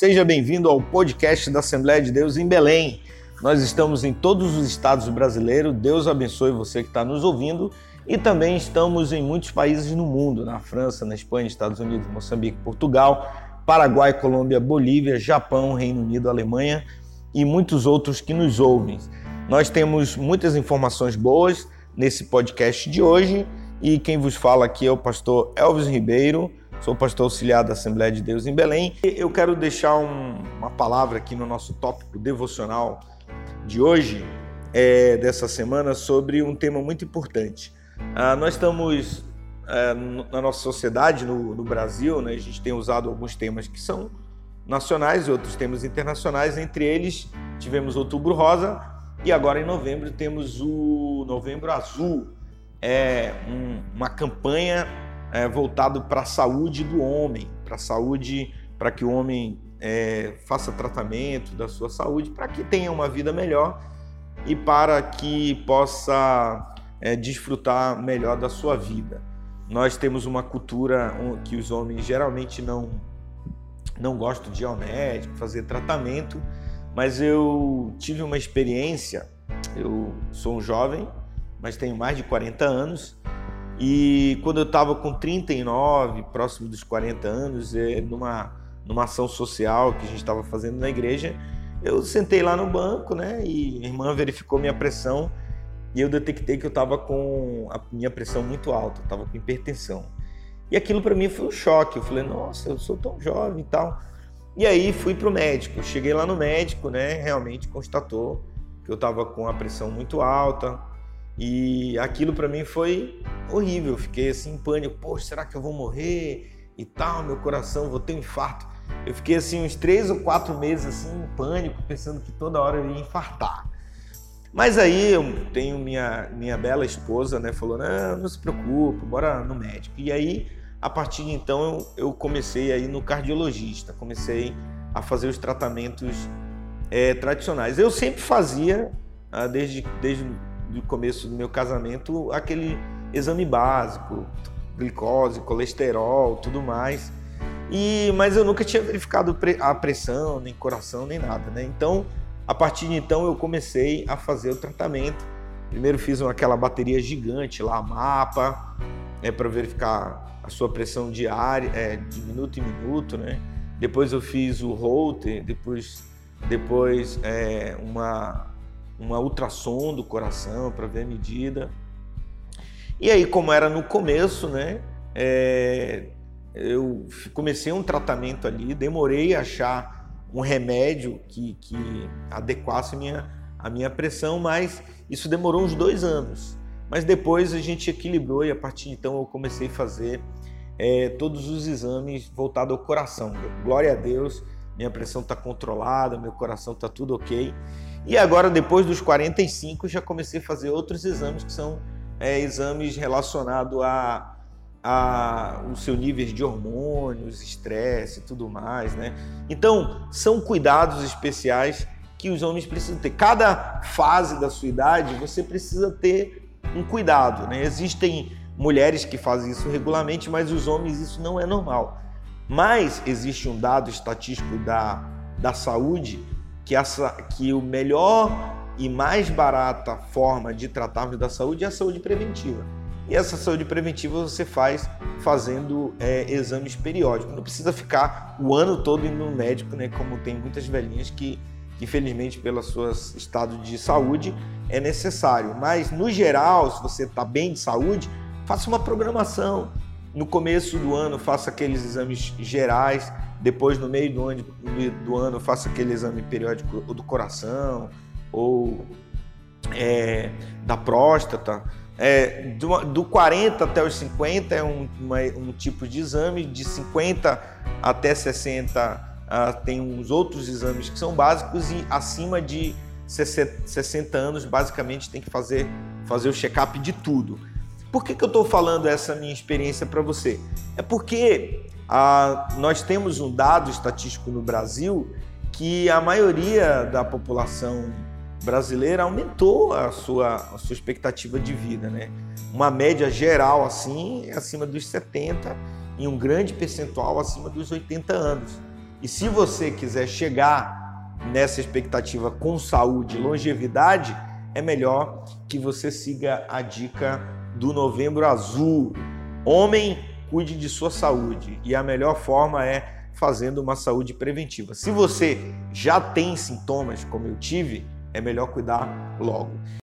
Seja bem-vindo ao podcast da Assembleia de Deus em Belém. Nós estamos em todos os estados brasileiros. Deus abençoe você que está nos ouvindo. E também estamos em muitos países no mundo, na França, na Espanha, Estados Unidos, Moçambique, Portugal, Paraguai, Colômbia, Bolívia, Japão, Reino Unido, Alemanha e muitos outros que nos ouvem. Nós temos muitas informações boas nesse podcast de hoje e quem vos fala aqui é o pastor Elvis Ribeiro Sou pastor auxiliar da Assembleia de Deus em Belém. Eu quero deixar um, uma palavra aqui no nosso tópico devocional de hoje, é, dessa semana, sobre um tema muito importante. Ah, nós estamos é, na nossa sociedade, no, no Brasil, né, a gente tem usado alguns temas que são nacionais e outros temas internacionais. Entre eles, tivemos Outubro Rosa e agora em novembro temos o Novembro Azul. É um, uma campanha é, voltado para a saúde do homem, para a saúde, para que o homem é, faça tratamento da sua saúde, para que tenha uma vida melhor e para que possa é, desfrutar melhor da sua vida. Nós temos uma cultura que os homens geralmente não não gostam de ir ao médico, fazer tratamento, mas eu tive uma experiência. Eu sou um jovem, mas tenho mais de 40 anos e quando eu estava com 39, próximo dos 40 anos, é, numa, numa ação social que a gente estava fazendo na igreja, eu sentei lá no banco, né? E a irmã verificou minha pressão e eu detectei que eu estava com a minha pressão muito alta, estava com hipertensão. E aquilo para mim foi um choque. Eu falei, nossa, eu sou tão jovem e tal. E aí fui para o médico. Cheguei lá no médico, né? Realmente constatou que eu estava com a pressão muito alta, e aquilo para mim foi horrível. Fiquei assim em pânico. Poxa, será que eu vou morrer? E tal, meu coração, vou ter um infarto. Eu fiquei assim uns três ou quatro meses assim em pânico, pensando que toda hora eu ia infartar. Mas aí eu tenho minha, minha bela esposa, né? Falou, não, não se preocupe, bora no médico. E aí, a partir de então, eu, eu comecei aí no cardiologista. Comecei a fazer os tratamentos é, tradicionais. Eu sempre fazia, ah, desde, desde do começo do meu casamento aquele exame básico, glicose, colesterol, tudo mais. E mas eu nunca tinha verificado a pressão, nem coração, nem nada, né? Então, a partir de então eu comecei a fazer o tratamento. Primeiro fiz aquela bateria gigante lá, mapa, é para verificar a sua pressão diária, é, de minuto em minuto, né? Depois eu fiz o Holter, depois depois é, uma uma ultrassom do coração para ver a medida. E aí, como era no começo, né, é, eu comecei um tratamento ali, demorei a achar um remédio que, que adequasse a minha, a minha pressão, mas isso demorou uns dois anos. Mas depois a gente equilibrou e a partir de então eu comecei a fazer é, todos os exames voltados ao coração. Glória a Deus, minha pressão está controlada, meu coração está tudo ok. E agora, depois dos 45, já comecei a fazer outros exames que são é, exames relacionados a, a o seu nível de hormônios, estresse e tudo mais, né? Então, são cuidados especiais que os homens precisam ter. Cada fase da sua idade, você precisa ter um cuidado, né? Existem mulheres que fazem isso regularmente, mas os homens isso não é normal. Mas existe um dado estatístico da, da saúde que, essa, que o melhor e mais barata forma de tratarmos da saúde é a saúde preventiva. E essa saúde preventiva você faz fazendo é, exames periódicos. Não precisa ficar o ano todo indo no médico, né? Como tem muitas velhinhas que, infelizmente, pelo seu estado de saúde, é necessário. Mas, no geral, se você está bem de saúde, faça uma programação. No começo do ano, faça aqueles exames gerais depois, no meio do ano, do ano faço aquele exame periódico do coração ou é, da próstata. É, do, do 40 até os 50 é um, uma, um tipo de exame, de 50 até 60 uh, tem uns outros exames que são básicos e acima de 60 anos basicamente tem que fazer, fazer o check-up de tudo. Por que, que eu estou falando essa minha experiência para você? É porque ah, nós temos um dado estatístico no Brasil que a maioria da população brasileira aumentou a sua, a sua expectativa de vida, né? Uma média geral assim é acima dos 70 e um grande percentual acima dos 80 anos. E se você quiser chegar nessa expectativa com saúde e longevidade, é melhor que você siga a dica do Novembro Azul. Homem, cuide de sua saúde e a melhor forma é fazendo uma saúde preventiva. Se você já tem sintomas, como eu tive, é melhor cuidar logo.